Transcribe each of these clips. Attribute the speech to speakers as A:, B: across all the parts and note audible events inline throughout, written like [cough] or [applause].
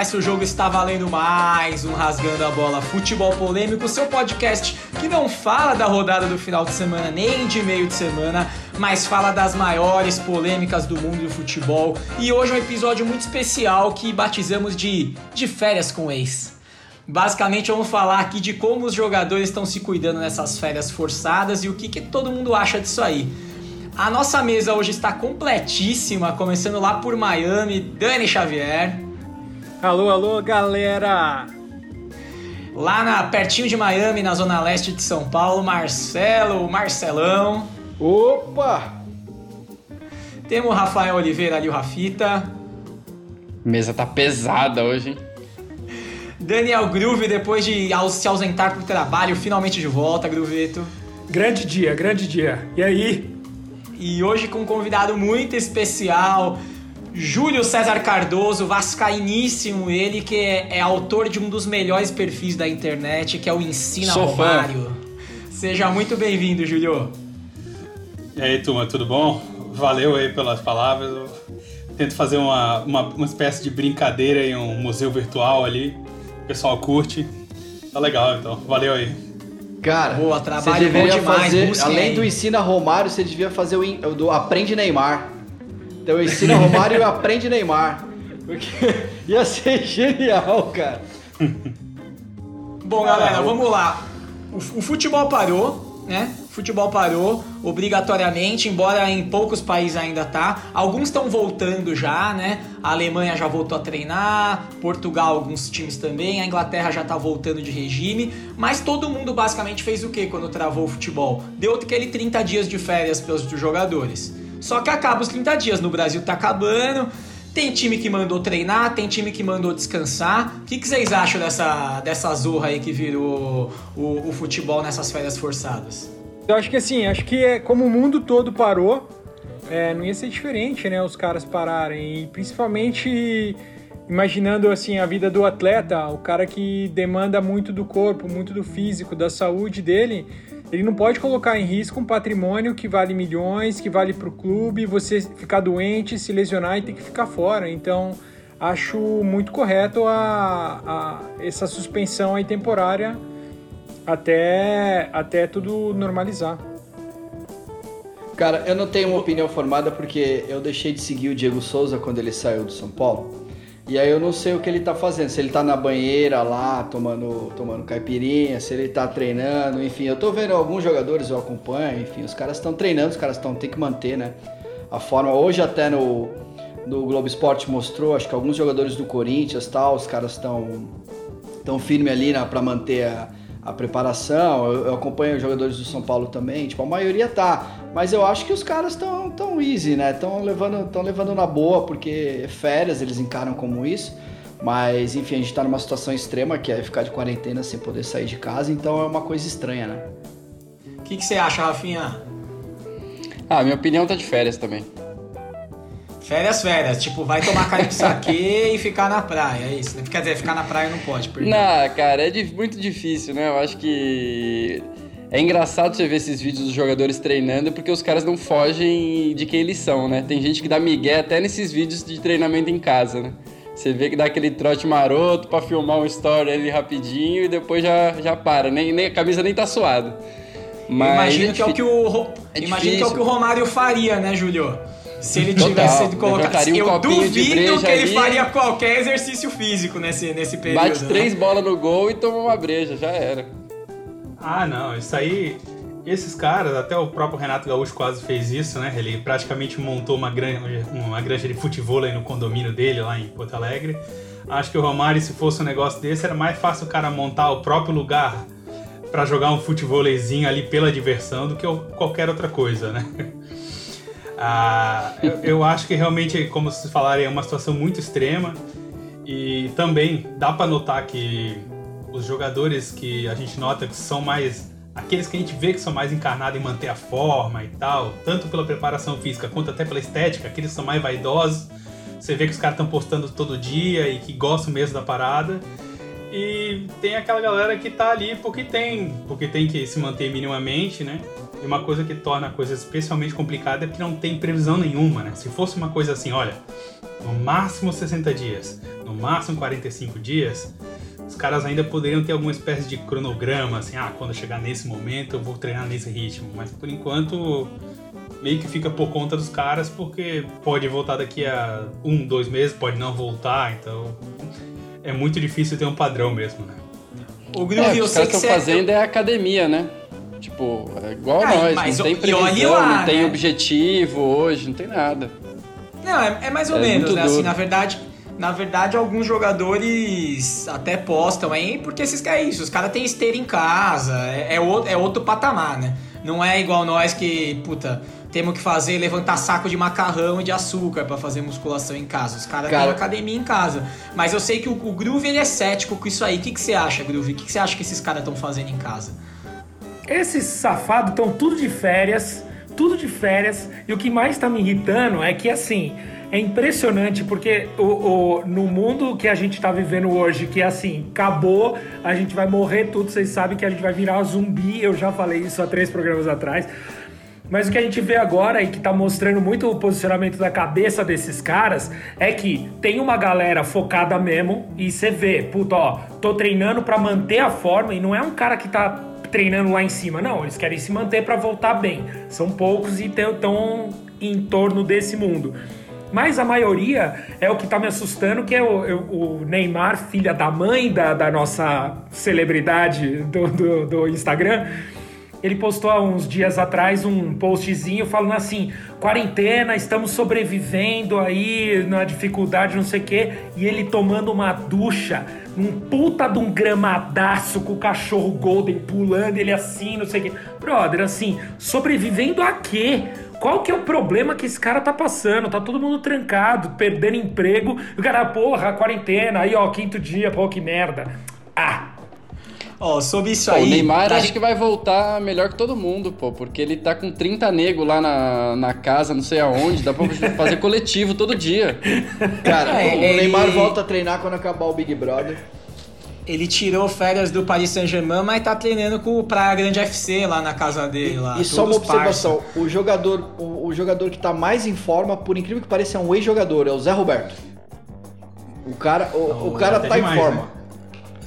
A: acontece, o jogo está valendo mais um Rasgando a Bola Futebol Polêmico, seu podcast que não fala da rodada do final de semana nem de meio de semana, mas fala das maiores polêmicas do mundo do futebol. E hoje é um episódio muito especial que batizamos de De Férias com Ex. Basicamente, vamos falar aqui de como os jogadores estão se cuidando nessas férias forçadas e o que, que todo mundo acha disso aí. A nossa mesa hoje está completíssima, começando lá por Miami, Dani Xavier.
B: Alô, alô, galera!
A: Lá na, pertinho de Miami, na zona leste de São Paulo, Marcelo, Marcelão.
C: Opa!
A: Temos o Rafael Oliveira ali, o Rafita.
D: Mesa tá pesada hoje, hein?
A: Daniel Groove, depois de se ausentar pro trabalho, finalmente de volta, Gruveto.
B: Grande dia, grande dia. E aí?
A: E hoje com um convidado muito especial, Júlio César Cardoso, vascainíssimo, ele que é, é, autor de um dos melhores perfis da internet, que é o Ensina Sou Romário. Fã. Seja muito bem-vindo, Júlio.
E: E aí, turma, tudo bom? Valeu aí pelas palavras. Eu tento fazer uma, uma, uma espécie de brincadeira em um museu virtual ali. O pessoal curte. Tá legal, então. Valeu aí.
C: Cara, Boa, trabalho você deveria demais, fazer, além aí. do ensina Romário, você devia fazer o, o do aprende Neymar. Então ensina Romário e aprende Neymar. Porque [laughs] ia ser genial, cara.
A: Bom, galera, vamos lá. O, o futebol parou, né? Futebol parou obrigatoriamente, embora em poucos países ainda tá. Alguns estão voltando já, né? A Alemanha já voltou a treinar, Portugal alguns times também, a Inglaterra já tá voltando de regime, mas todo mundo basicamente fez o que quando travou o futebol? Deu aquele 30 dias de férias para os jogadores. Só que acaba os 30 dias, no Brasil tá acabando. Tem time que mandou treinar, tem time que mandou descansar. O que, que vocês acham dessa, dessa zorra aí que virou o, o futebol nessas férias forçadas?
B: Eu acho que assim, acho que é, como o mundo todo parou, é, não ia ser diferente, né? Os caras pararem. E principalmente imaginando assim a vida do atleta, o cara que demanda muito do corpo, muito do físico, da saúde dele ele não pode colocar em risco um patrimônio que vale milhões, que vale para o clube, você ficar doente, se lesionar e ter que ficar fora. Então, acho muito correto a, a essa suspensão aí temporária até, até tudo normalizar.
C: Cara, eu não tenho uma opinião formada porque eu deixei de seguir o Diego Souza quando ele saiu do São Paulo. E aí eu não sei o que ele tá fazendo, se ele tá na banheira lá, tomando, tomando caipirinha, se ele tá treinando, enfim. Eu tô vendo alguns jogadores, eu acompanho, enfim, os caras estão treinando, os caras estão tem que manter, né? A forma. Hoje até no, no Globo Esporte mostrou, acho que alguns jogadores do Corinthians tal, os caras estão tão firme ali né, para manter a, a preparação. Eu, eu, acompanho os jogadores do São Paulo também, tipo, a maioria tá. Mas eu acho que os caras estão tão easy, né? Estão levando, tão levando na boa, porque férias eles encaram como isso. Mas, enfim, a gente tá numa situação extrema que é ficar de quarentena sem poder sair de casa, então é uma coisa estranha, né?
A: O que, que você acha, Rafinha?
D: Ah, minha opinião tá de férias também.
A: Férias, férias. Tipo, vai tomar cara de saque [laughs] e ficar na praia. É isso. Né? Quer dizer, ficar na praia não pode,
D: perdão. Não, cara, é muito difícil, né? Eu acho que. É engraçado você ver esses vídeos dos jogadores treinando porque os caras não fogem de quem eles são, né? Tem gente que dá migué até nesses vídeos de treinamento em casa, né? Você vê que dá aquele trote maroto pra filmar um story ali rapidinho e depois já, já para. Nem, nem, a camisa nem tá suada.
A: Mas imagino, é que é o que o, é imagino que é o que o Romário faria, né, Júlio? Se ele tivesse sido colocado. Um eu duvido que ele ali, faria qualquer exercício físico nesse, nesse período.
D: Bate
A: né?
D: três bolas no gol e toma uma breja, já era.
E: Ah, não, isso aí. Esses caras, até o próprio Renato Gaúcho quase fez isso, né? Ele praticamente montou uma granja, uma granja de futebol aí no condomínio dele, lá em Porto Alegre. Acho que o Romário, se fosse um negócio desse, era mais fácil o cara montar o próprio lugar para jogar um futebolzinho ali pela diversão do que qualquer outra coisa, né? [laughs] Ah, eu, eu, acho que realmente, como vocês falaram, é uma situação muito extrema e também dá para notar que os jogadores que a gente nota que são mais aqueles que a gente vê que são mais encarnados em manter a forma e tal, tanto pela preparação física quanto até pela estética, aqueles que são mais vaidosos. Você vê que os caras estão postando todo dia e que gostam mesmo da parada. E tem aquela galera que tá ali porque tem, porque tem que se manter minimamente, né? E uma coisa que torna a coisa especialmente complicada é que não tem previsão nenhuma, né? Se fosse uma coisa assim, olha, no máximo 60 dias, no máximo 45 dias, os caras ainda poderiam ter alguma espécie de cronograma, assim, ah, quando chegar nesse momento eu vou treinar nesse ritmo. Mas por enquanto meio que fica por conta dos caras, porque pode voltar daqui a um, dois meses, pode não voltar, então é muito difícil ter um padrão mesmo, né?
D: O Groove, é, eu os caras estão fazendo é academia, né? Tipo, é igual Ai, nós, mas, não tem previsão, lá, não tem né? objetivo hoje, não tem nada.
A: Não, é, é mais ou é menos, né? Duro. Assim, na verdade, na verdade, alguns jogadores até postam aí, porque esses caras é isso, os caras têm esteira em casa, é, é, outro, é outro patamar, né? Não é igual nós que, puta, temos que fazer levantar saco de macarrão e de açúcar para fazer musculação em casa. Os caras cara... têm academia em casa. Mas eu sei que o, o Groove ele é cético com isso aí. O que, que você acha, Groove? O que, que você acha que esses caras estão fazendo em casa?
F: Esses safados estão tudo de férias, tudo de férias. E o que mais tá me irritando é que assim. É impressionante porque o, o, no mundo que a gente está vivendo hoje, que é assim, acabou, a gente vai morrer tudo, vocês sabem que a gente vai virar zumbi, eu já falei isso há três programas atrás. Mas o que a gente vê agora e que tá mostrando muito o posicionamento da cabeça desses caras é que tem uma galera focada mesmo e você vê, puta, ó, tô treinando para manter a forma e não é um cara que tá treinando lá em cima, não, eles querem se manter para voltar bem. São poucos e estão em torno desse mundo. Mas a maioria é o que tá me assustando, que é o, o Neymar, filha da mãe da, da nossa celebridade do, do, do Instagram ele postou há uns dias atrás um postzinho falando assim: quarentena, estamos sobrevivendo aí na dificuldade, não sei o quê, e ele tomando uma ducha num puta de um gramadaço com o cachorro Golden pulando, ele assim, não sei o quê. Brother, assim, sobrevivendo a quê? Qual que é o problema que esse cara tá passando? Tá todo mundo trancado, perdendo emprego. O cara, porra, quarentena, aí ó, quinto dia, pô, que merda. Ah,
A: Ó, sobre isso pô, aí.
D: O Neymar tá... acho que vai voltar melhor que todo mundo, pô, porque ele tá com 30 nego lá na, na casa, não sei aonde, dá pra fazer [laughs] coletivo todo dia.
C: Cara, é, o ele... Neymar volta a treinar quando acabar o Big Brother.
A: Ele tirou férias do Paris Saint-Germain, mas tá treinando com o Praia Grande FC lá na casa dele. Lá,
C: e só uma observação: o jogador, o, o, jogador que tá mais em forma, por incrível que pareça, é um ex-jogador, é o Zé Roberto. O cara, o, Não, o cara tá demais, em forma. Né?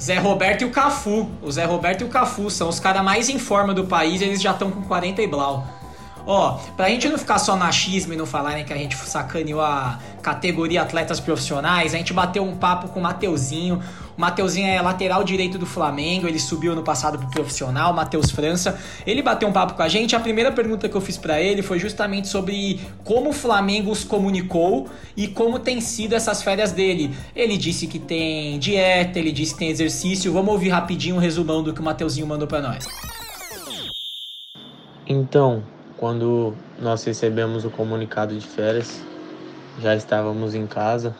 A: Zé Roberto e o Cafu. O Zé Roberto e o Cafu são os caras mais em forma do país, eles já estão com 40 e blau. Ó, pra gente não ficar só na achismo e não falarem que a gente sacaneou a categoria atletas profissionais, a gente bateu um papo com o Mateuzinho. Mateuzinho é lateral direito do Flamengo, ele subiu no passado pro profissional, Matheus França. Ele bateu um papo com a gente. A primeira pergunta que eu fiz para ele foi justamente sobre como o Flamengo os comunicou e como tem sido essas férias dele. Ele disse que tem dieta, ele disse que tem exercício. Vamos ouvir rapidinho um resumão do que o Mateuzinho mandou para nós.
G: Então, quando nós recebemos o comunicado de férias, já estávamos em casa,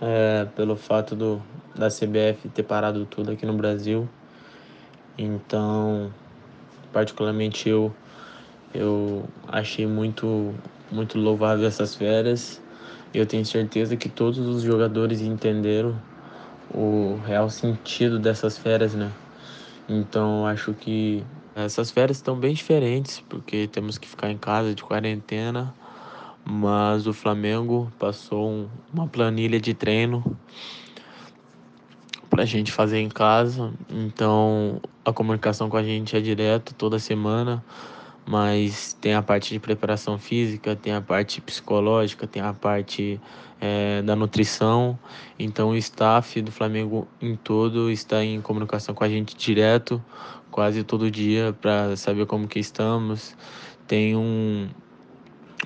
G: é, pelo fato do, da CBF ter parado tudo aqui no Brasil. Então, particularmente eu, eu achei muito, muito louvável essas férias. Eu tenho certeza que todos os jogadores entenderam o real sentido dessas férias, né? Então, acho que essas férias estão bem diferentes, porque temos que ficar em casa de quarentena, mas o Flamengo passou um, uma planilha de treino para a gente fazer em casa, então a comunicação com a gente é direto toda semana, mas tem a parte de preparação física, tem a parte psicológica, tem a parte é, da nutrição, então o staff do Flamengo em todo está em comunicação com a gente direto quase todo dia para saber como que estamos. Tem um,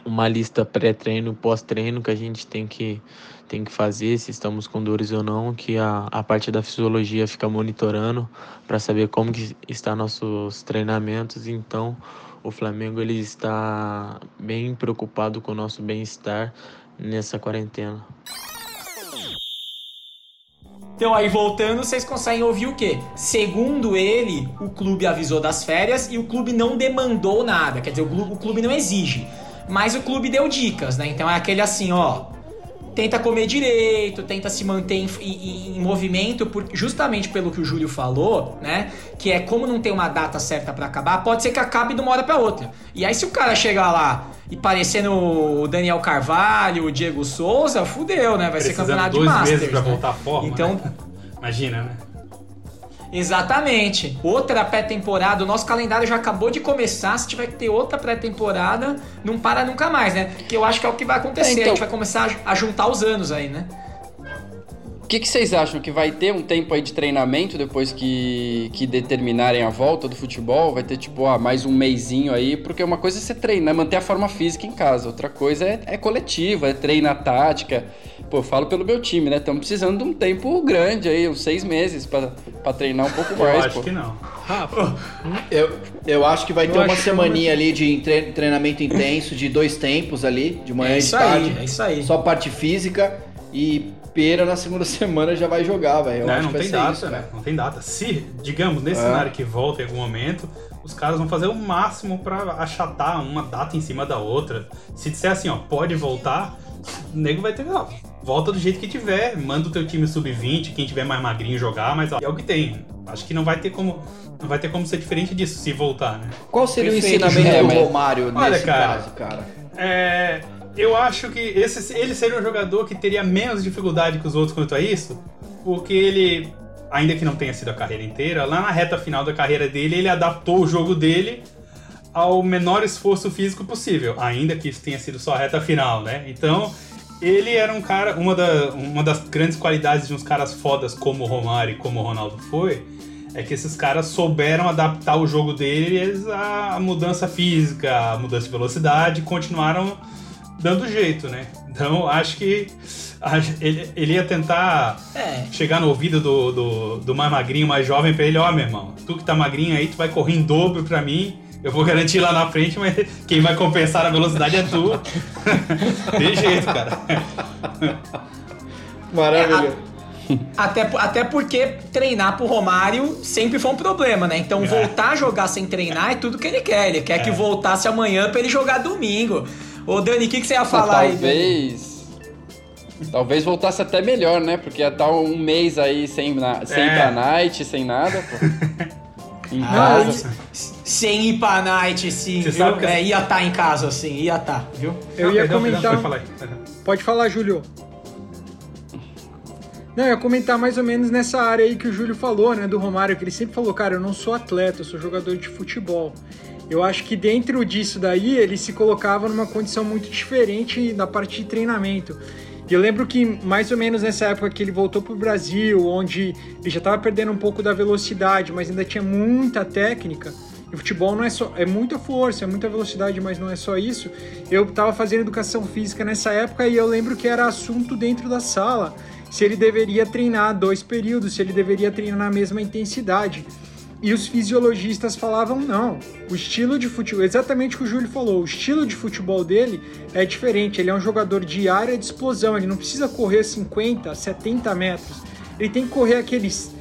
G: uma lista pré-treino, pós-treino que a gente tem que, tem que fazer, se estamos com dores ou não, que a, a parte da fisiologia fica monitorando para saber como que está nossos treinamentos. Então, o Flamengo ele está bem preocupado com o nosso bem-estar nessa quarentena.
A: Então aí voltando, vocês conseguem ouvir o quê? Segundo ele, o clube avisou das férias e o clube não demandou nada. Quer dizer, o clube, não exige. Mas o clube deu dicas, né? Então é aquele assim, ó. Tenta comer direito, tenta se manter em, em, em movimento, por, justamente pelo que o Júlio falou, né? Que é como não tem uma data certa para acabar, pode ser que acabe de uma hora para outra. E aí se o cara chegar lá e parecendo o Daniel Carvalho, o Diego Souza, fudeu, né? Vai ser campeonato de Masters.
E: meses pra
A: né?
E: voltar à forma.
A: Então,
E: né? Imagina, né?
A: Exatamente. Outra pré-temporada, o nosso calendário já acabou de começar. Se tiver que ter outra pré-temporada, não para nunca mais, né? Que eu acho que é o que vai acontecer.
D: É, então-
A: A gente vai começar a juntar os anos aí, né?
D: O que, que vocês acham? Que vai ter um tempo aí de treinamento depois que, que determinarem a volta do futebol? Vai ter, tipo, ah, mais um meizinho aí? Porque uma coisa é você treinar, manter a forma física em casa. Outra coisa é, é coletiva, é treinar tática. Pô, eu falo pelo meu time, né? Estamos precisando de um tempo grande aí, uns seis meses pra, pra treinar um pouco
E: Eu
D: mais,
E: acho
D: pô.
E: que não.
B: Rafa, [laughs]
C: Eu, eu acho que vai
B: Eu
C: ter uma
B: acho que
C: semaninha ali de tre- treinamento intenso, de dois tempos ali, de manhã
A: É
C: e
A: isso
C: de tarde.
A: aí, é isso aí.
C: Só parte física e pera na segunda [laughs] semana já vai jogar, velho. Acho
E: não
C: vai
E: tem data,
C: isso,
E: né? Não tem data. Se, digamos, nesse
C: É.
E: cenário que volta em algum momento, os caras vão fazer o máximo pra achatar uma data em cima da outra. Se disser assim, ó, pode voltar, o nego vai ter, ó, volta do jeito que tiver, manda o teu time sub-20, quem tiver mais magrinho jogar, mas ó, é o que tem. Acho que não vai ter como não vai ter como ser diferente disso se voltar, né?
C: Qual seria
A: Perfeito,
C: o ensinamento do
D: É, mas-
C: Romário
E: Olha,
C: nesse
E: cara.
C: caso, cara?
E: É, eu acho que esse, ele seria um jogador que teria menos dificuldade que os outros quanto a isso, porque ele, ainda que não tenha sido a carreira inteira, lá na reta final da carreira dele, ele adaptou o jogo dele ao menor esforço físico possível, ainda que isso tenha sido só a reta final, né? Então, ele era um cara, uma, da, uma das grandes qualidades de uns caras fodas como o Romário e como o Ronaldo foi, é que esses caras souberam adaptar o jogo deles à mudança física, à mudança de velocidade, e continuaram dando jeito, né? Então acho que ele, ele ia tentar
A: É.
E: chegar no ouvido do, do, do mais magrinho, mais jovem, pra ele, ó, meu irmão, tu que tá magrinho aí, tu vai correr em dobro pra mim. Eu vou garantir lá na frente, mas quem vai compensar a velocidade é tu. [laughs] De jeito, cara. [laughs]
C: Maravilha.
A: Até, até porque treinar pro Romário sempre foi um problema, né? Então
E: É.
A: voltar a jogar sem treinar é tudo que ele quer. Ele quer que voltasse amanhã pra ele jogar domingo. Ô Dani, o que, que você ia falar aí? Dani?
D: talvez. Talvez voltasse até melhor, né? Porque ia estar um mês aí sem, na, sem
E: É.
D: ir pra night, sem nada, pô. [laughs] Em
A: Não,
D: casa.
A: sem ir pra night, sim,
E: Você
A: viu?
E: sabe que-
A: É, ia estar em casa, assim, ia estar, viu?
B: eu
E: Não,
B: ia
E: perdão,
B: comentar.
E: perdão, pode falar aí.
B: Pode falar, Júlio. Não, eu ia comentar mais ou menos nessa área aí que o Júlio falou, né, do Romário, que ele sempre falou, cara, eu não sou atleta, eu sou jogador de futebol. Eu acho que dentro disso daí ele se colocava numa condição muito diferente da parte de treinamento. E eu lembro que mais ou menos nessa época que ele voltou pro Brasil, onde ele já estava perdendo um pouco da velocidade, mas ainda tinha muita técnica. E o futebol não é só é muita força, é muita velocidade, mas não é só isso. Eu estava fazendo educação física nessa época e eu lembro que era assunto dentro da sala se ele deveria treinar dois períodos, se ele deveria treinar na mesma intensidade. E os fisiologistas falavam não. O estilo de futebol, exatamente o que o Júlio falou, o estilo de futebol dele é diferente. Ele é um jogador de área de explosão, ele não precisa correr 50, 70 metros. Ele tem que correr aqueles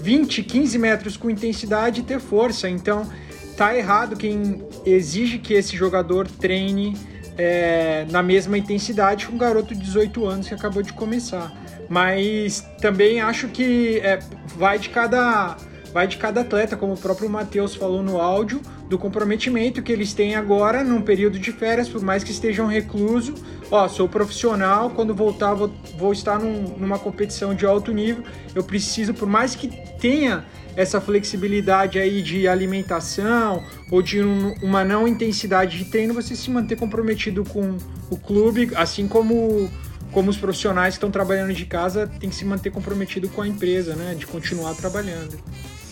B: 20, 15 metros com intensidade e ter força. Então, tá errado quem exige que esse jogador treine é, na mesma intensidade que um garoto de 18 anos que acabou de começar. Mas também acho que é, vai de cada vai de cada atleta, como o próprio Matheus falou no áudio, do comprometimento que eles têm agora num período de férias, por mais que estejam recluso. Ó, sou profissional, quando voltar vou, vou estar num- numa competição de alto nível. Eu preciso, por mais que tenha essa flexibilidade aí de alimentação ou de um- uma não intensidade de treino, você se manter comprometido com o clube, assim como como os profissionais que estão trabalhando de casa têm que se manter comprometido com a empresa, né, de continuar trabalhando.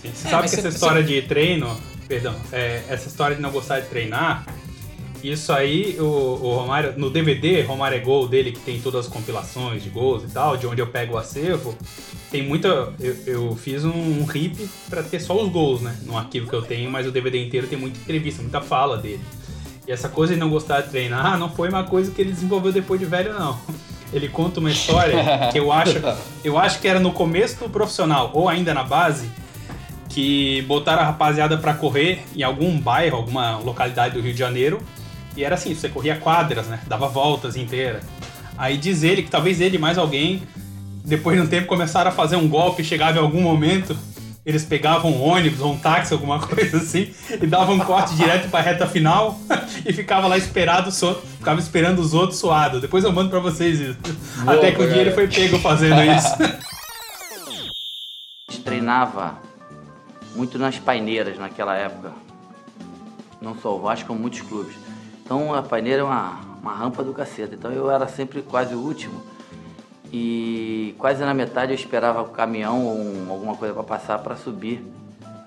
E: Sim, Você
A: É,
E: sabe que essa
A: você-
E: história de treino, perdão, é, essa história de não gostar de treinar, isso aí, o, o Romário, no DVD, Romário é Gol dele, que tem todas as compilações de gols e tal, de onde eu pego o acervo, tem muita. Eu, eu fiz um, um RIP pra ter só os gols, né? No arquivo que eu tenho, mas o DVD inteiro tem muita entrevista, muita fala dele. E essa coisa de não gostar de treinar não foi uma coisa que ele desenvolveu depois de velho, não. Ele conta uma história [laughs] que eu acho, eu acho que era no começo do profissional, ou ainda na base, que botaram a rapaziada pra correr em algum bairro, alguma localidade do Rio de Janeiro. E era assim, você corria quadras, né? Dava voltas inteiras. Aí diz ele que talvez ele mais alguém, depois de um tempo, começaram a fazer um golpe, chegava em algum momento, eles pegavam um ônibus ou um táxi, alguma [laughs] coisa assim, e davam um corte direto pra reta final [laughs] e ficava lá esperado, so, ficava esperando os outros suado. Depois eu mando pra vocês isso.
C: Boa,
E: Até que um dia ele foi pego fazendo isso. [laughs]
H: A gente treinava muito nas paineiras naquela época. Não só o Vasco, como muitos clubes. Então a paineira é uma, uma rampa do cacete. Então eu era sempre quase o último. E quase na metade eu esperava o caminhão ou um- alguma coisa para passar para subir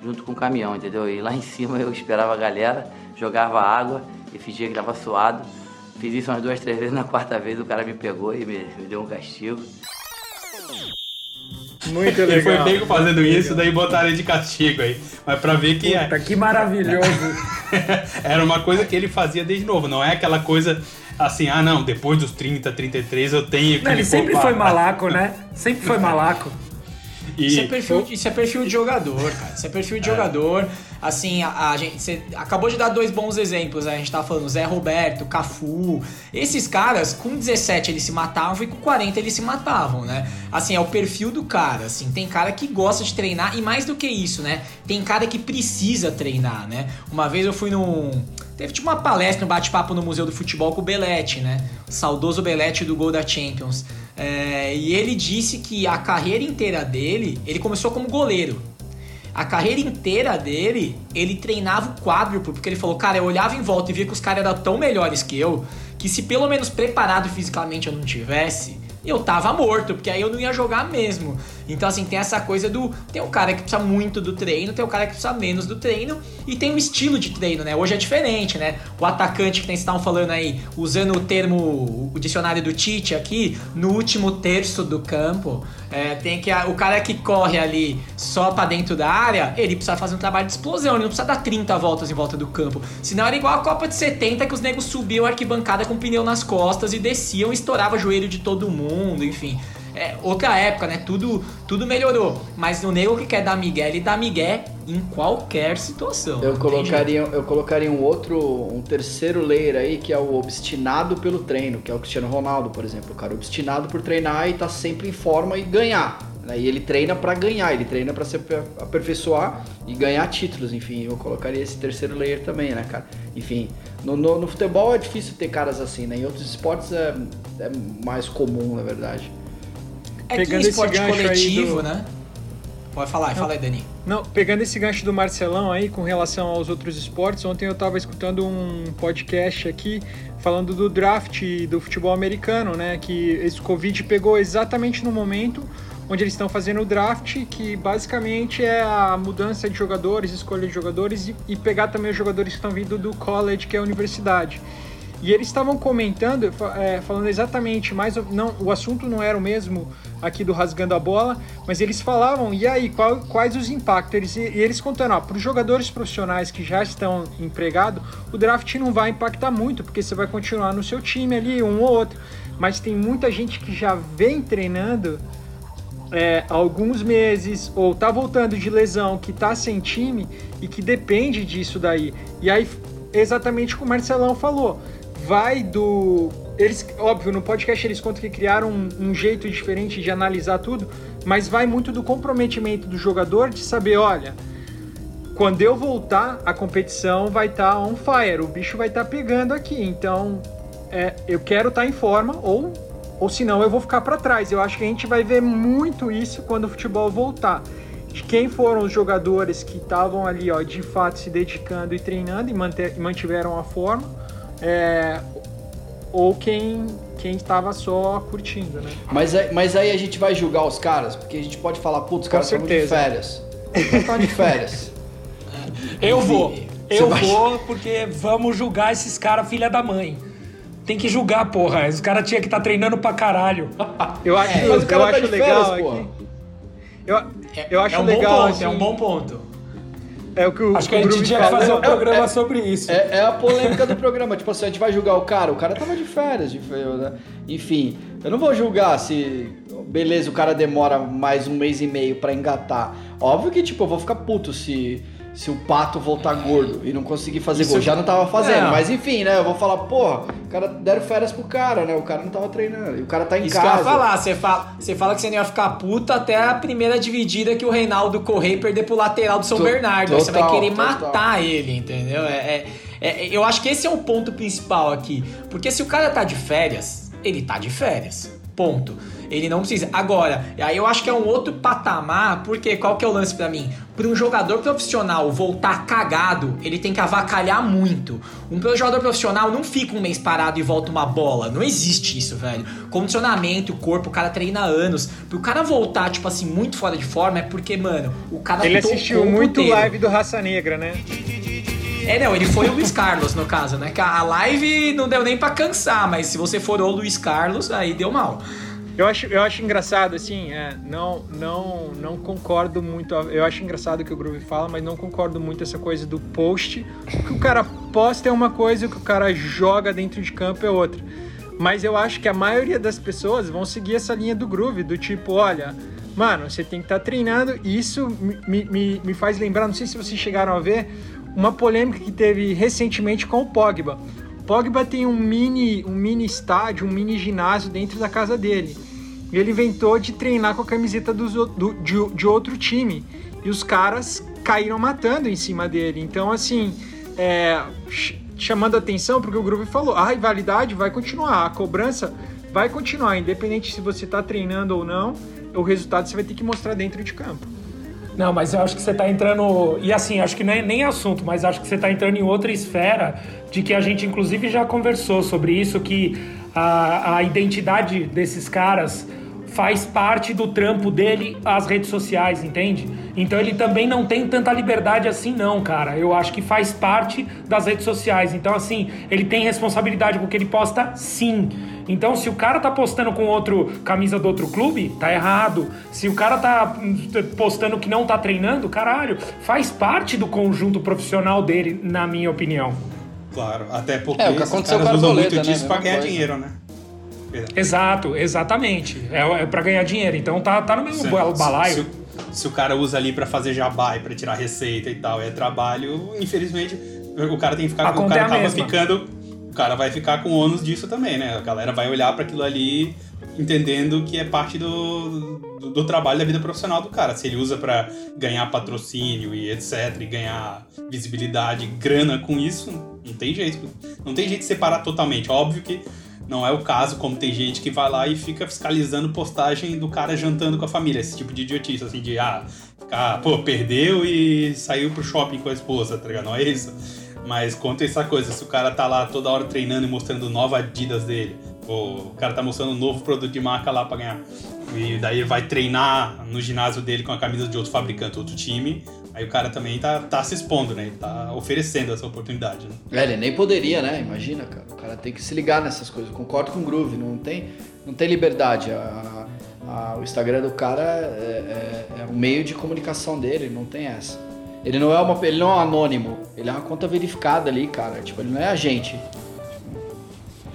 H: junto com o caminhão, entendeu? E lá em cima eu esperava a galera, jogava água e fingia que estava suado. Fiz isso umas duas, três vezes. Na quarta vez o cara me pegou e me, me deu um castigo.
B: Muito
E: Ele foi
B: legal.
E: pego fazendo isso, daí botaram ele de castigo aí. Mas pra ver que é-
F: Puta, que maravilhoso. [laughs]
E: era uma coisa que ele fazia desde novo. Não é aquela coisa assim, ah não, depois dos 30, 33 eu tenho que
F: Não, ele sempre
E: poupar.
F: foi malaco, né? Sempre foi malaco. [laughs]
A: Isso é,
E: E
A: perfil, isso é perfil de jogador, cara. Isso é perfil de jogador. Assim, a, a gente. Você acabou de dar dois bons exemplos, né? A gente tava falando Zé Roberto, Cafu. Esses caras, com 17 eles se matavam e com 40 eles se matavam, né? Assim, é o perfil do cara. Assim, tem cara que gosta de treinar e mais do que isso, né? Tem cara que precisa treinar, né? Uma vez eu fui num. Teve tipo uma palestra, um bate-papo no Museu do Futebol com o Belete, né? O saudoso Belete do Gol da Champions. É, e ele disse que a carreira inteira dele, ele começou como goleiro. A carreira inteira dele, ele treinava o quádruplo, porque ele falou, cara, eu olhava em volta e via que os caras eram tão melhores que eu, que se pelo menos preparado fisicamente eu não tivesse, eu tava morto, porque aí eu não ia jogar mesmo. Então, assim, tem essa coisa do. Tem o cara que precisa muito do treino, tem o cara que precisa menos do treino, e tem o estilo de treino, né? Hoje é diferente, né? O atacante que vocês estavam falando aí, usando o termo, o dicionário do Tite aqui, no último terço do campo, é, tem que. O cara que corre ali só pra dentro da área, ele precisa fazer um trabalho de explosão, ele não precisa dar 30 voltas em volta do campo. Senão era igual a Copa de 70 que os negros subiam a arquibancada com pneu nas costas e desciam estourava o joelho de todo mundo, enfim. É outra época, né? Tudo, tudo melhorou. Mas o nego que quer dar migué, ele dá migué em qualquer situação.
C: Eu colocaria, eu colocaria um outro, um terceiro layer aí, que é o obstinado pelo treino, que é o Cristiano Ronaldo, por exemplo. O cara obstinado por treinar e tá sempre em forma e ganhar. né? E ele treina pra ganhar, ele treina pra se aper- aperfeiçoar e ganhar títulos, enfim. Eu colocaria esse terceiro layer também, né, cara? Enfim, no, no- no futebol é difícil ter caras assim, né? Em outros esportes é, é mais comum, na verdade.
A: É
B: Pegando
A: que esporte
B: gancho aí
A: coletivo,
B: do-
A: né? Pode falar, fala aí, Dani.
B: Não, pegando esse gancho do Marcelão aí com relação aos outros esportes, ontem eu estava escutando um podcast aqui falando do draft do futebol americano, né? Que esse Covid pegou exatamente no momento onde eles estão fazendo o draft, que basicamente é a mudança de jogadores, escolha de jogadores e, e pegar também os jogadores que estão vindo do college, que é a universidade. E eles estavam comentando, é, falando exatamente, mais não, o assunto não era o mesmo aqui do rasgando a bola, mas eles falavam e aí qual- quais os impactos? Eles, e eles contando, para os jogadores profissionais que já estão empregados, o draft não vai impactar muito porque você vai continuar no seu time ali um ou outro, mas tem muita gente que já vem treinando é, alguns meses ou tá voltando de lesão, que tá sem time e que depende disso daí. E aí, exatamente como o Marcelão falou, vai do. Eles, óbvio, no podcast eles contam que criaram um, um jeito diferente de analisar tudo, mas vai muito do comprometimento do jogador de saber, olha, quando eu voltar, a competição vai estar on fire, o bicho vai estar pegando aqui. Então, é, eu quero estar em forma ou ou senão eu vou ficar para trás. Eu acho que a gente vai ver muito isso quando o futebol voltar. De quem foram os jogadores que estavam ali, ó, de fato se dedicando e treinando e, manter, e mantiveram a forma, é, ou quem quem estava só curtindo, né?
C: Mas, aí- mas aí a gente vai julgar os caras, porque a gente pode falar, putz, os caras estão de férias. Estão de [laughs] férias.
F: Eu vou.
C: Você
F: Eu
C: vai-
F: vou porque vamos julgar esses caras filha da mãe. Tem que julgar, porra. Os caras tinham que estar treinando pra caralho. [laughs]
B: Eu acho, eu
C: tá
B: acho legal
C: férias, porra.
B: aqui. Eu,
A: É,
B: eu acho
A: é um
B: legal.
A: bom ponto,
B: assim,
A: é um bom ponto.
B: É o que o,
F: Acho que a gente tinha que fazer um programa
C: é-
F: sobre isso.
C: É, é a polêmica do programa. Tipo assim, a gente vai julgar o cara. O cara tava de férias. De férias né? Enfim, eu não vou julgar se. Beleza, o cara demora mais um mês e meio pra engatar. Óbvio que, tipo, eu vou ficar puto se se o Pato voltar gordo e não conseguir fazer
A: Isso
C: gol. Já não tava fazendo,
A: É.
C: mas enfim, né? Eu vou falar, porra, o cara deram férias pro cara, né? O cara não tava treinando. E o cara tá em
A: Isso que eu ia
C: casa.
A: falar, você fala, você fala que você não ia ficar puto até a primeira dividida que o Reinaldo correr e perder pro lateral do São
C: To-
A: Bernardo. Aí você vai
C: total,
A: querer
C: total.
A: matar ele, entendeu? É, é- é- eu acho que esse é o ponto principal aqui. Porque se o cara tá de férias, ele tá de férias. Ponto. Ele não precisa. Agora, aí eu acho que é um outro patamar, porque qual que é o lance pra mim? Para um jogador profissional voltar cagado, ele tem que avacalhar muito. Um jogador profissional não fica um mês parado e volta uma bola. Não existe isso, velho. Condicionamento, corpo, o cara treina anos. Pro cara voltar, tipo assim, muito fora de forma, é porque, mano, o cara
B: Ele assistiu muito
A: puteiro.
B: live do Raça Negra, né?
A: É, não, ele foi o Luiz Carlos, no caso, né? Que a live não deu nem pra cansar, mas se você for o Luiz Carlos, aí deu mal.
B: Eu acho, eu acho engraçado, assim, é, não, não, não concordo muito. Eu acho engraçado o que o Groove fala, mas não concordo muito essa coisa do post. O que o cara posta é uma coisa, o que o cara joga dentro de campo é outra. Mas eu acho que a maioria das pessoas vão seguir essa linha do Groove, do tipo, olha, mano, você tem que estar treinando. E isso me, me, me faz lembrar, não sei se vocês chegaram a ver, uma polêmica que teve recentemente com o Pogba. Pogba tem um mini, um mini estádio, um mini ginásio dentro da casa dele. E ele inventou de treinar com a camiseta do- de, de outro time. E os caras caíram matando em cima dele. Então, assim, é, ch- chamando atenção, porque o Groove falou: a rivalidade vai continuar, a cobrança vai continuar, independente se você está treinando ou não, o resultado você vai ter que mostrar dentro de campo.
F: Não, mas eu acho que você tá entrando. E assim, acho que não é nem assunto, mas acho que você tá entrando em outra esfera de que a gente, inclusive, já conversou sobre isso, que a, a identidade desses caras faz parte do trampo dele às redes sociais, entende? Então ele também não tem tanta liberdade assim, não, cara. Eu acho que faz parte das redes sociais. Então, assim, ele tem responsabilidade com o que ele posta, sim. Então, se o cara tá postando com outro camisa do outro clube, tá errado. Se o cara tá hum, postando que não tá treinando, caralho, faz parte do conjunto profissional dele, na minha opinião.
E: Claro, até porque
D: É, o que aconteceu
E: caras
D: com a
E: usam muito
D: né?
E: disso pra
D: Mesma
E: ganhar
D: coisa.
E: dinheiro, né?
F: Exato, exatamente. É, é para ganhar dinheiro. Então tá, tá no mesmo
E: Se-
F: ba- balaio.
E: Se, se- se o cara usa ali pra fazer jabá e pra tirar receita e tal, é trabalho, infelizmente, o cara tem que ficar
F: A
E: o cara
F: é
E: acaba
F: mesma.
E: ficando. O cara vai ficar com ônus disso também, né? A galera vai olhar pra aquilo ali entendendo que é parte do, do, do trabalho da vida profissional do cara. Se ele usa pra ganhar patrocínio e etc, e ganhar visibilidade, grana com isso, não tem jeito. Não tem jeito de separar totalmente. Óbvio que não é o caso, como tem gente que vai lá e fica fiscalizando postagem do cara jantando com a família. Esse tipo de idiotice, assim, de, ah, ficar, pô, perdeu e saiu pro shopping com a esposa, tá ligado? Não é isso. Mas conta essa coisa, se o cara tá lá toda hora treinando e mostrando nova Adidas dele, o cara tá mostrando um novo produto de marca lá pra ganhar, e daí ele vai treinar no ginásio dele com a camisa de outro fabricante, outro time, aí o cara também tá, tá se expondo, né? Tá oferecendo essa oportunidade, né?
C: É, ele nem poderia, né? Imagina, cara. O cara tem que se ligar nessas coisas. Concordo com o Groove, não tem, não tem liberdade. A- a- o Instagram do cara é, é, é o meio de comunicação dele, não tem essa. Ele não é uma, ele não é um anônimo, ele é uma conta verificada ali, cara. Tipo, ele não é agente.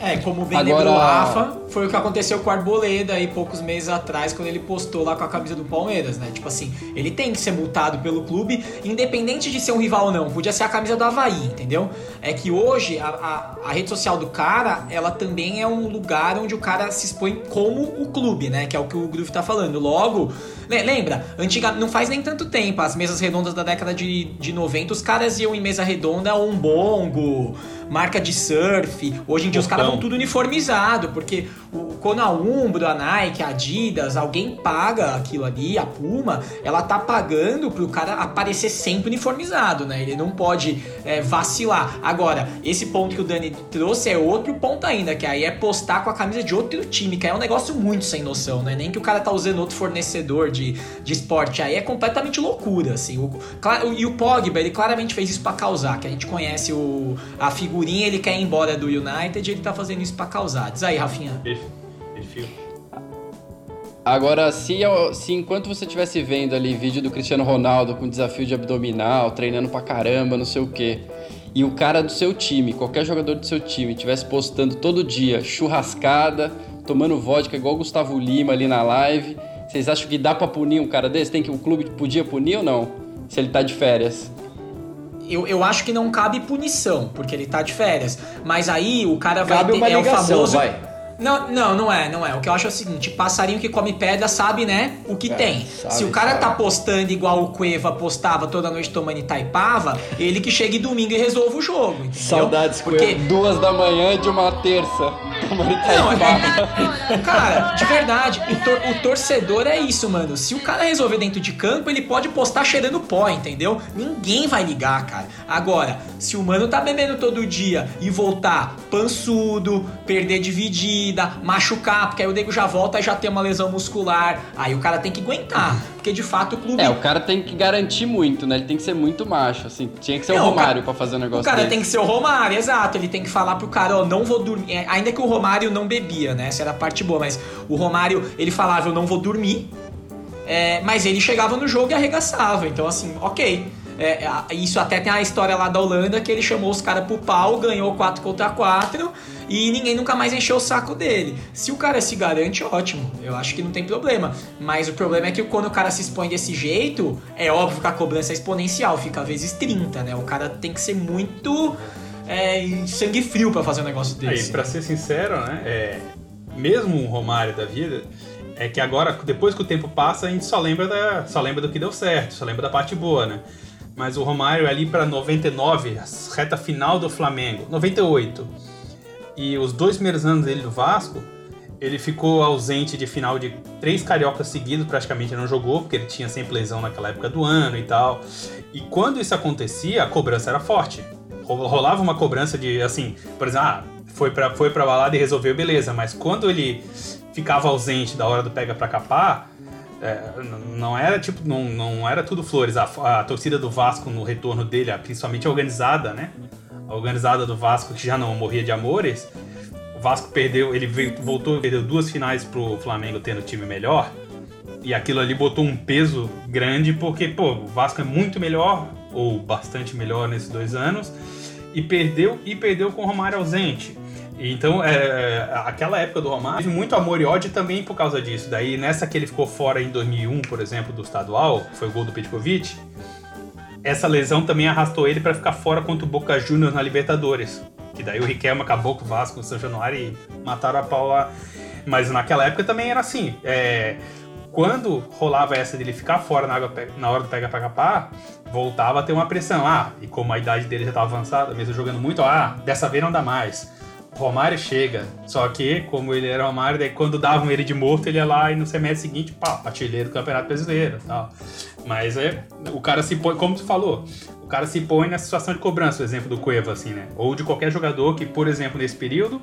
A: É, como bem
D: Agora-
A: lembrou o Rafa, foi o que aconteceu com o Arboleda aí poucos meses atrás, quando ele postou lá com a camisa do Palmeiras, né? Tipo assim, ele tem que ser multado pelo clube, independente de ser um rival ou não. Podia ser a camisa do Havaí, entendeu? É que hoje a, a, a rede social do cara, ela também é um lugar onde o cara se expõe como o clube, né? Que é o que o Groove tá falando. Logo, le- lembra, antiga, não faz nem tanto tempo, as mesas redondas da década de, de 90, os caras iam em mesa redonda, um bongo, marca de surf. Hoje em dia os caras vão tudo uniformizado, porque o, quando a Umbro, a Nike, a Adidas, alguém paga aquilo ali, a Puma, ela tá pagando pro cara aparecer sempre uniformizado, né? Ele não pode é, vacilar. Agora, esse ponto que o Dani trouxe é outro ponto ainda, que aí é postar com a camisa de outro time, que aí é um negócio muito sem noção, né? Nem que o cara tá usando outro fornecedor de, de esporte, aí é completamente loucura, assim. O, e o Pogba, ele claramente fez isso pra causar, que a gente conhece o, a figurinha, ele quer ir embora do United, ele tá fazendo isso pra causar. Diz aí, Rafinha.
E: Perfil.
D: Agora, se, eu- se enquanto você estivesse vendo ali vídeo do Cristiano Ronaldo com desafio de abdominal, treinando pra caramba, não sei o quê, e o cara do seu time, qualquer jogador do seu time, estivesse postando todo dia churrascada, tomando vodka igual o Gustavo Lima ali na live, vocês acham que dá pra punir um cara desse? Tem que o clube podia punir ou não? Se ele tá de férias?
A: eu, eu acho que não cabe punição, porque ele tá de férias. Mas aí o cara vai
C: Cabe
A: ter.
C: uma
A: é o
C: ligação,
A: famoso.
C: vai.
A: Não, não, não é, não é. O que eu acho é o seguinte: passarinho que come pedra sabe, né, o que
C: É,
A: tem.
C: sabe,
A: Se o cara
C: sabe.
A: tá postando igual o Cueva postava toda noite tomando Itaipava, [laughs] ele que chegue domingo e resolva o jogo. Entendeu?
C: Saudades,
A: Porque
C: Cueva.
D: Duas da manhã de uma terça. Tomando
A: Não,
D: Itaipava.
A: é, cara, de verdade, o, tor- o torcedor é isso, mano. Se o cara resolver dentro de campo, ele pode postar cheirando pó, entendeu? Ninguém vai ligar, cara. Agora, se o mano tá bebendo todo dia e voltar pançudo, perder dividida, machucar, porque aí o nego já volta e já tem uma lesão muscular, aí o cara tem que aguentar. Porque de fato o clube.
D: É, o cara tem que garantir muito, né? Ele tem que ser muito macho, assim. Tinha que ser
A: Não,
D: o Romário pra fazer um negócio
A: O cara
D: desse.
A: tem que ser o Romário, exato. Ele tem que falar pro cara, ó, não vou dormir. É, Ainda que o Romário não bebia, né? Essa era a parte boa, mas o Romário, ele falava, eu não vou dormir. É, mas ele chegava no jogo e arregaçava. Então, assim, ok. É, isso até tem a história lá da Holanda que ele chamou os caras pro pau, ganhou 4 contra 4 e ninguém nunca mais encheu o saco dele. Se o cara se garante, ótimo. Eu acho que não tem problema. Mas o problema é que quando o cara se expõe desse jeito, é óbvio que a cobrança é exponencial, fica vezes 30, né? O cara tem que ser muito é, sangue frio pra fazer um negócio
E: Aí,
A: desse.
E: pra ser sincero, né? É, mesmo um Romário da vida, é que agora, depois que o tempo passa, a gente só lembra, da, só lembra do que deu certo, só lembra da parte boa, né? Mas o Romário ali pra 99, a reta final do Flamengo, 98. E os dois primeiros anos dele no Vasco, ele ficou ausente de final de três cariocas seguidos, praticamente não jogou, porque ele tinha sempre lesão naquela época do ano e tal. E quando isso acontecia, a cobrança era forte. Ro- Rolava uma cobrança de, assim, por exemplo, ah, foi pra, foi pra balada e resolveu, beleza. Mas quando ele ficava ausente da hora do pega pra capar, é, não era tipo, não, não era tudo flores. A, a torcida do Vasco no retorno dele, principalmente a organizada, né? A organizada do Vasco, que já não morria de amores, o Vasco perdeu, ele veio, voltou e perdeu duas finais pro Flamengo tendo time melhor. E aquilo ali botou um peso grande, porque, pô, o Vasco é muito melhor, ou bastante melhor nesses dois anos, e perdeu e perdeu com o Romário ausente. Então, é, aquela época do Romário, teve muito amor e ódio também por causa disso. Daí, nessa que ele ficou fora em 2001, por exemplo, do estadual, foi o gol do Petkovic, essa lesão também arrastou ele para ficar fora contra o Boca Juniors na Libertadores. Que daí o Riquelme acabou com o Vasco no São Januário e mataram a pau lá. Mas naquela época também era assim. é, quando rolava essa dele ficar fora na, água na hora do pega pra capar, voltava a ter uma pressão. Ah, e como a idade dele já estava avançada, mesmo jogando muito, ah, dessa vez não dá mais. Romário chega. Só que, como ele era Romário, daí quando davam ele de morto, ele ia lá e no semestre seguinte, pá, artilheiro do Campeonato Brasileiro tal. Mas é, o cara se põe, como tu falou, o cara se põe na situação de cobrança, o exemplo do Cueva, assim, né? Ou de qualquer jogador que, por exemplo, nesse período,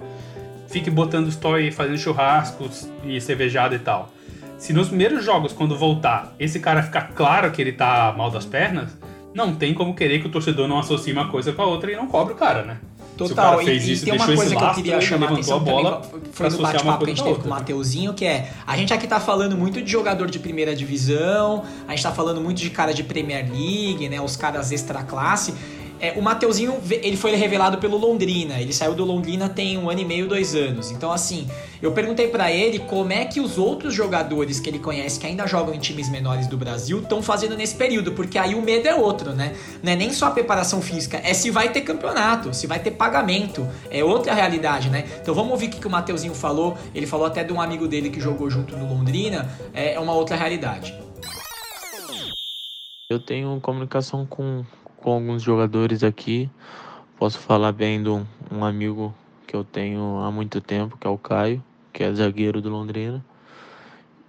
E: fique botando story, fazendo churrascos e cervejada e tal. Se nos primeiros jogos, quando voltar, esse cara ficar claro que ele tá mal das pernas, não tem como querer que o torcedor não associe uma coisa com a outra e não cobre o cara, né?
A: Total, e, e
E: isso,
A: tem uma coisa que eu queria chamar a atenção
E: a bola
A: também, foi no bate-papo que a gente teve com o. Mateuzinho, que é, a gente aqui tá falando muito de jogador de primeira divisão, a gente tá falando muito de cara de Premier League, né, os caras extra classe, É, o Mateuzinho, ele foi revelado pelo Londrina. Ele saiu do Londrina tem um ano e meio, dois anos. Então, assim, eu perguntei pra ele como é que os outros jogadores que ele conhece, que ainda jogam em times menores do Brasil, estão fazendo nesse período. Porque aí o medo é outro, né? Não é nem só a preparação física, é se vai ter campeonato, se vai ter pagamento. É outra realidade, né? Então vamos ouvir o que, que o Mateuzinho falou. Ele falou até de um amigo dele que jogou junto no Londrina. É, é uma outra realidade.
G: Eu tenho comunicação com, com alguns jogadores aqui. Posso falar bem de um, um amigo que eu tenho há muito tempo, que é o Caio, que é zagueiro do Londrina.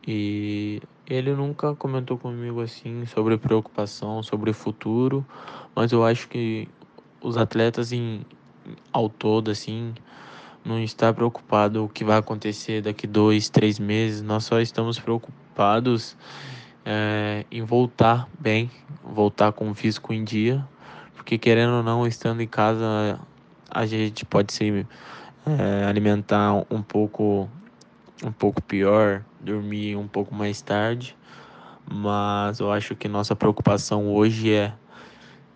G: E ele nunca comentou comigo assim sobre preocupação, sobre futuro, mas eu acho que os atletas em ao todo assim não está preocupado o que vai acontecer daqui dois, três meses. Nós só estamos preocupados é, em voltar bem, voltar com o físico em dia, porque querendo ou não, estando em casa, a gente pode se é, alimentar um pouco, um pouco pior, dormir um pouco mais tarde, mas eu acho que nossa preocupação hoje é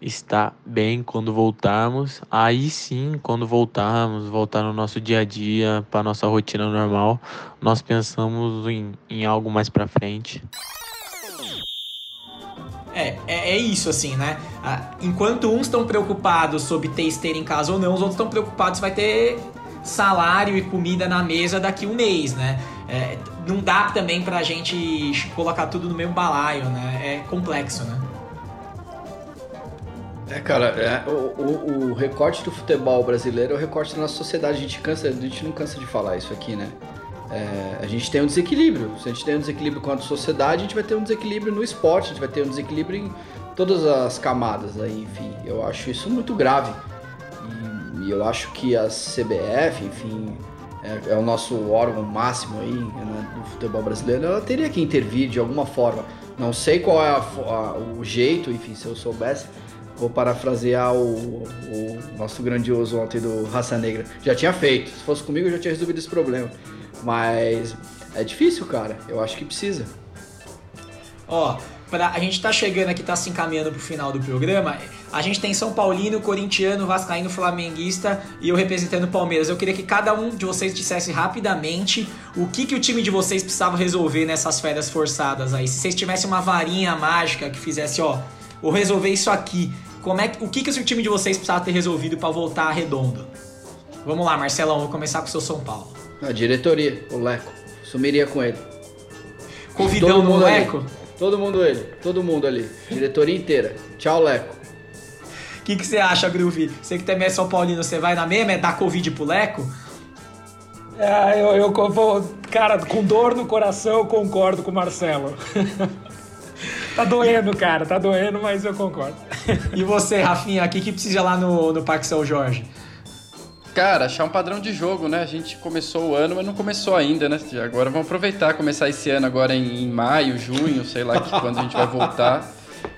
G: estar bem quando voltarmos. Aí sim, quando voltarmos, voltar no nosso dia a dia, para nossa rotina normal, nós pensamos em, em algo mais para frente.
A: É, é, é isso, assim, né? Enquanto uns estão preocupados sobre ter esteira em casa ou não, os outros estão preocupados se vai ter salário e comida na mesa daqui um mês, né? É, não dá também pra gente colocar tudo no mesmo balaio, né? É complexo, né?
C: É, cara, é, o, o, o recorte do futebol brasileiro é o recorte da nossa sociedade. A gente, cansa, a gente não cansa de falar isso aqui, né? É, a gente tem um desequilíbrio. Se a gente tem um desequilíbrio quanto sociedade, a gente vai ter um desequilíbrio no esporte, a gente vai ter um desequilíbrio em todas as camadas aí, enfim. Eu acho isso muito grave. E, e eu acho que a CBF, enfim, é, é o nosso órgão máximo aí né, do futebol brasileiro, ela teria que intervir de alguma forma. Não sei qual é a a- o jeito, enfim, se eu soubesse, vou parafrasear o, o nosso grandioso ontem do Raça Negra. Já tinha feito. Se fosse comigo, eu já tinha resolvido esse problema. Mas é difícil, cara. Eu acho que precisa.
A: Ó, pra, a gente tá chegando aqui, tá se encaminhando pro final do programa. A gente tem São Paulino, Corintiano, Vascaíno, Flamenguista e eu representando o Palmeiras. Eu queria que cada um de vocês dissesse rapidamente o que, que o time de vocês precisava resolver nessas férias forçadas aí. Se vocês tivessem uma varinha mágica que fizesse, ó, vou resolver isso aqui. Como é o que, que o time de vocês precisava ter resolvido pra voltar redondo? Vamos lá, Marcelão, vou começar com o seu São Paulo.
C: A diretoria, o Leco. Sumiria com ele.
A: Covidão
C: Todo
A: no
C: mundo ali.
A: Leco?
C: Todo mundo ele. Todo mundo ali. Diretoria inteira. Tchau, Leco.
A: O que, que você acha, Groovy? Você que também é São Paulino, você vai na mesma? É dar Covid pro Leco?
F: É, eu, eu vou. Cara, com dor no coração, eu concordo com o Marcelo. [laughs] tá doendo, cara, tá doendo, mas eu concordo.
A: E você, Rafinha, o que, que precisa lá no, no Parque São Jorge?
D: Cara, achar um padrão de jogo, né? A gente começou o ano, mas não começou ainda, né? Agora vamos aproveitar, começar esse ano agora em, em maio, junho, sei lá que [laughs] quando a gente vai voltar,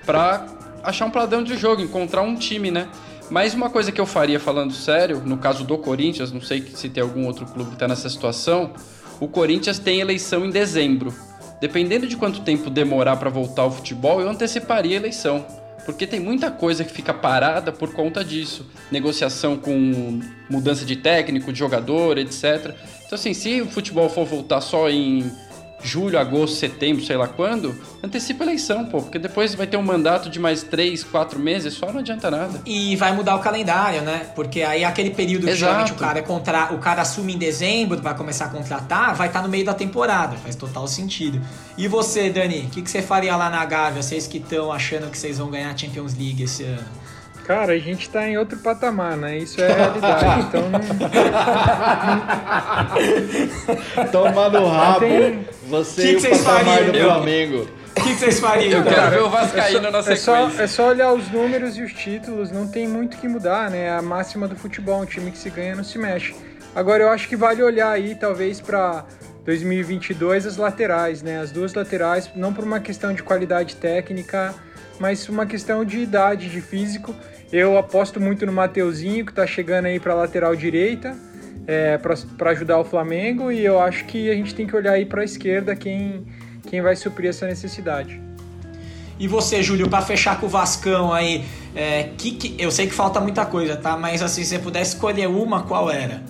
D: pra achar um padrão de jogo, encontrar um time, né? Mas uma coisa que eu faria falando sério, no caso do Corinthians, não sei se tem algum outro clube que tá nessa situação, o Corinthians tem eleição em dezembro. Dependendo de quanto tempo demorar pra voltar ao futebol, eu anteciparia a eleição. Porque tem muita coisa que fica parada por conta disso. Negociação com mudança de técnico, de jogador, etc. Então, assim, se o futebol for voltar só em julho, agosto, setembro, sei lá quando, antecipa a eleição, pô. Porque depois vai ter um mandato de mais três, quatro meses, só não adianta nada.
A: E vai mudar o calendário, né? Porque aí aquele período que geralmente o cara, é contra... o cara assume em dezembro, vai começar a contratar, vai estar no meio da temporada. Faz total sentido. E você, Dani, o que, que você faria lá na Gávea, vocês que estão achando que vocês vão ganhar a Champions League esse ano?
B: Cara, a gente tá em outro patamar, né? Isso é realidade. Então [laughs] não,
C: Toma no rabo.
B: tem-
C: Você
A: Que
C: e
A: que
C: o
A: vocês
C: patamar do
A: Eu-
C: Flamengo.
A: O que, que vocês fariam?
D: Eu quero
A: cara?
D: ver o Vascaíno na
B: é só,
D: sequência.
B: é só olhar os números e os títulos, não tem muito que mudar, né? A máxima do futebol, um time que se ganha não se mexe. Agora eu acho que vale olhar aí, talvez, pra 2022 as laterais, né? As duas laterais, não por uma questão de qualidade técnica, mas uma questão de idade, de físico. Eu aposto muito no Mateuzinho, que tá chegando aí pra lateral direita, é, para ajudar o Flamengo, e eu acho que a gente tem que olhar aí pra esquerda quem, quem vai suprir essa necessidade.
A: E você, Júlio, pra fechar com o Vascão aí, é, que, que- eu sei que falta muita coisa, tá? Mas assim, se você pudesse escolher uma, qual era?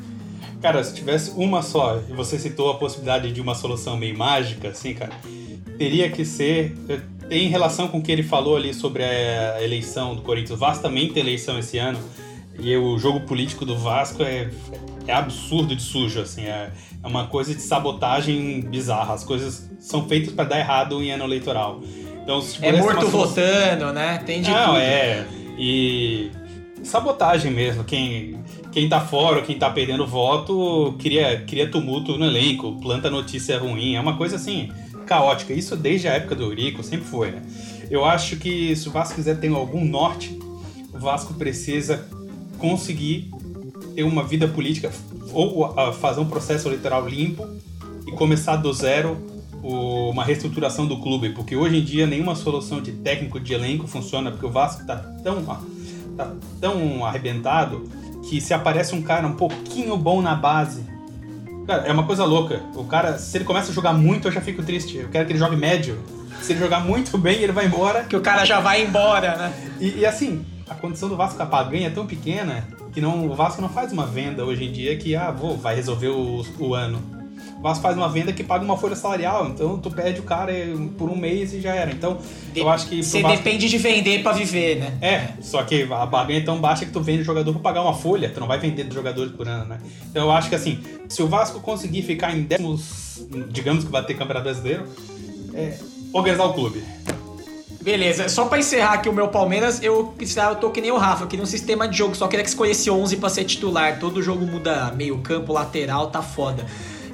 E: Cara, se tivesse uma só, e você citou a possibilidade de uma solução meio mágica, assim, cara, teria que ser. Em relação com o que ele falou ali sobre a eleição do Corinthians, o Vasco também tem eleição esse ano, e o jogo político do Vasco é, é absurdo de sujo, assim, é, é uma coisa de sabotagem bizarra. As coisas são feitas para dar errado em ano eleitoral. Então, se
A: É morto
E: solução-
A: votando, né? Tem de
E: não,
A: tudo.
E: é. E sabotagem mesmo. Quem, quem tá fora, quem tá perdendo voto, cria, cria tumulto no elenco, planta notícia ruim. É uma coisa assim, caótica. Isso desde a época do Eurico, sempre foi, né? Eu acho que se o Vasco quiser ter algum norte, o Vasco precisa conseguir ter uma vida política ou fazer um processo eleitoral limpo e começar do zero o- uma reestruturação do clube, porque hoje em dia nenhuma solução de técnico de elenco funciona, porque o Vasco tá tão, tá tão arrebentado que se aparece um cara um pouquinho bom na base, cara, é uma coisa louca. O cara, se ele começa a jogar muito, eu já fico triste. Eu quero que ele jogue médio. Se ele jogar muito bem, ele vai embora.
A: Que o cara já vai embora, né?
E: E, e, assim, a condição do Vasco a ganha é tão pequena que não, o Vasco não faz uma venda hoje em dia que, ah, vou, vai resolver o, o ano. O Vasco faz uma venda que paga uma folha salarial, então tu perde o cara por um mês e já era. Então, eu acho que.
A: Você
E: Vasco...
A: depende de vender para viver, né?
E: É, só que a barganha é tão baixa que tu vende o jogador pra pagar uma folha, tu não vai vender jogadores por ano, né? Então eu acho que assim, se o Vasco conseguir ficar em décimos, digamos que vai ter campeonato brasileiro, é organizar o clube.
A: Beleza, só pra encerrar aqui o meu Palmeiras, eu, eu tô que nem o Rafa, eu queria um sistema de jogo, só queria que escolhesse 11 pra ser titular. Todo jogo muda meio campo, lateral, tá foda.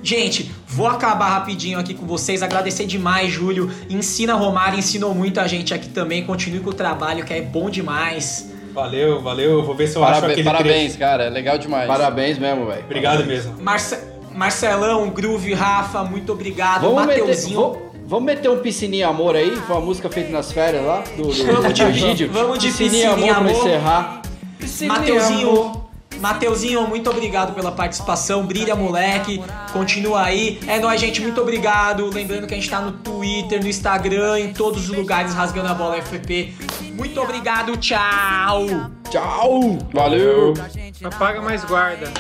A: Gente, vou acabar rapidinho aqui com vocês. Agradecer demais, Júlio. Ensina Romário, ensinou muito a gente aqui também. Continue com o trabalho, que é bom demais.
E: Valeu, valeu. Vou ver se eu
D: Parabéns,
E: acho aquele
D: Parabéns,
E: trecho.
D: cara. É legal demais.
C: Parabéns mesmo, velho.
E: Obrigado mesmo.
A: Marce... Marcelão, Groove, Rafa, muito obrigado.
C: Vamos meter,
A: Mateuzinho.
C: Vamos, meter um piscininho amor aí? Foi uma música feita nas férias lá? Do, do,
A: Vamos de-
C: vídeo?
A: vamos de
C: piscininho
A: piscininha
C: amor pra
A: amor.
C: encerrar. Piscininha amor.
A: Mateuzinho, Mateuzinho, muito obrigado pela participação. Brilha, moleque. Continua aí. É nóis, gente. Muito obrigado. Lembrando que a gente tá no Twitter, no Instagram, em todos os lugares rasgando a bola FP. Muito obrigado. Tchau.
C: Tchau!
D: Valeu!
B: Apaga mais guarda.